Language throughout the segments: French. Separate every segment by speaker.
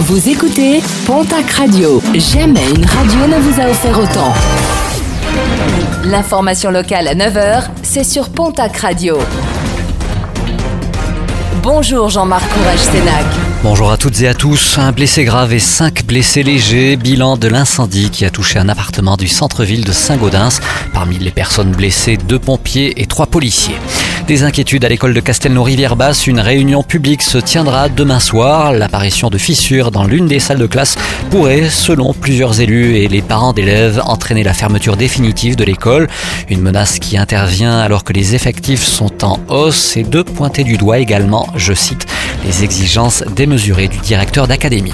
Speaker 1: Vous écoutez Pontac Radio. Jamais une radio ne vous a offert autant. L'information locale à 9h, c'est sur Pontac Radio. Bonjour Jean-Marc Courage Sénac.
Speaker 2: Bonjour à toutes et à tous. Un blessé grave et cinq blessés légers. Bilan de l'incendie qui a touché un appartement du centre-ville de Saint-Gaudens. Parmi les personnes blessées, deux pompiers et trois policiers. Des inquiétudes à l'école de Castelnau-Rivière-Basse. Une réunion publique se tiendra demain soir. L'apparition de fissures dans l'une des salles de classe pourrait, selon plusieurs élus et les parents d'élèves, entraîner la fermeture définitive de l'école. Une menace qui intervient alors que les effectifs sont en hausse et de pointer du doigt également, je cite, les exigences démesurées du directeur d'académie.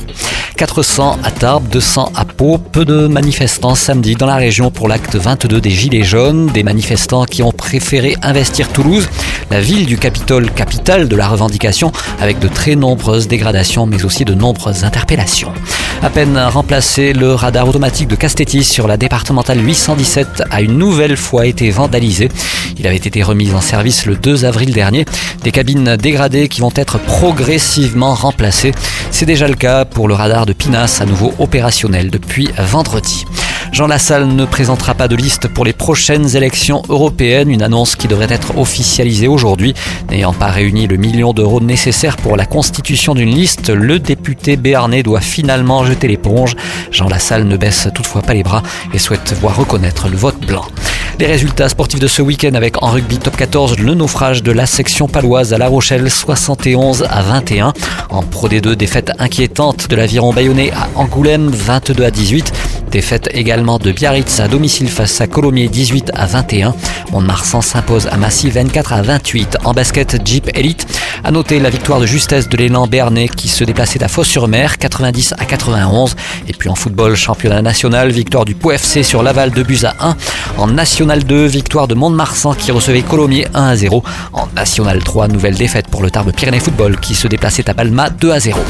Speaker 2: 400 à Tarbes, 200 à Pau. Peu de manifestants samedi dans la région pour l'acte 22 des Gilets jaunes. Des manifestants qui ont préféré investir Toulouse, la ville du Capitole, capitale de la revendication, avec de très nombreuses dégradations mais aussi de nombreuses interpellations. À peine remplacé, le radar automatique de Castétis sur la départementale 817 a une nouvelle fois été vandalisé. Il avait été remis en service le 2 avril dernier. Des cabines dégradées qui vont être progressivement remplacées. C'est déjà le cas pour le radar de Pinas, à nouveau opérationnel depuis vendredi. Jean Lassalle ne présentera pas de liste pour les prochaines élections européennes, une annonce qui devrait être officialisée aujourd'hui. N'ayant pas réuni le million d'euros nécessaire pour la constitution d'une liste, le député béarnais doit finalement jeter l'éponge. Jean Lassalle ne baisse toutefois pas les bras et souhaite voir reconnaître le vote blanc. Les résultats sportifs de ce week-end avec en rugby top 14 le naufrage de la section paloise à La Rochelle 71 à 21. En Pro D2, défaite inquiétante de l'aviron bayonnais à Angoulême 22 à 18. Défaite également de Biarritz à domicile face à Colomiers 18 à 21. Mont-de-Marsan s'impose à Massy 24 à 28. En basket Jeep Elite, à noter la victoire de justesse de l'élan Bernay qui se déplaçait à Fos-sur-Mer 90 à 91. Et puis en football, championnat national, victoire du POFC sur Laval 2 buts à 1. En National 2, victoire de Mont-de-Marsan qui recevait Colomiers 1 à 0. En National 3, nouvelle défaite pour le Tarbes Pyrénées Football qui se déplaçait à Palma 2 à 0.